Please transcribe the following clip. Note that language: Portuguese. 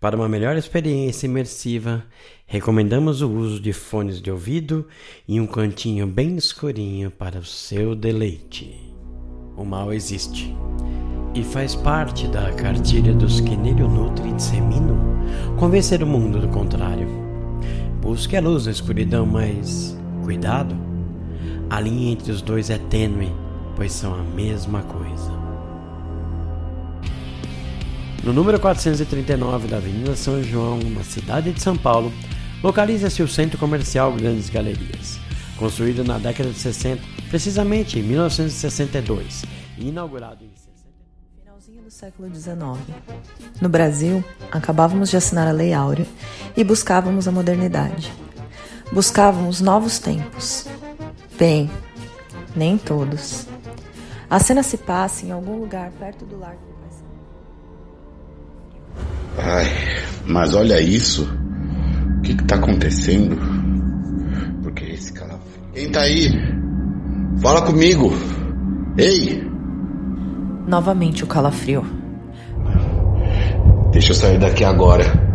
Para uma melhor experiência imersiva, recomendamos o uso de fones de ouvido e um cantinho bem escurinho para o seu deleite. O mal existe e faz parte da cartilha dos que nele nutrem e disseminam convencer o mundo do contrário. Busque a luz na escuridão, mas cuidado, a linha entre os dois é tênue, pois são a mesma coisa. No número 439 da Avenida São João, na cidade de São Paulo, localiza-se o Centro Comercial Grandes Galerias, construído na década de 60, precisamente em 1962, e inaugurado em Finalzinho do século XIX. No Brasil, acabávamos de assinar a Lei Áurea e buscávamos a modernidade. Buscávamos novos tempos. Bem, nem todos. A cena se passa em algum lugar perto do Largo do Ai, mas olha isso. O que, que tá acontecendo? Porque esse calafrio. Quem tá aí? Fala comigo! Ei! Novamente o calafrio. Deixa eu sair daqui agora.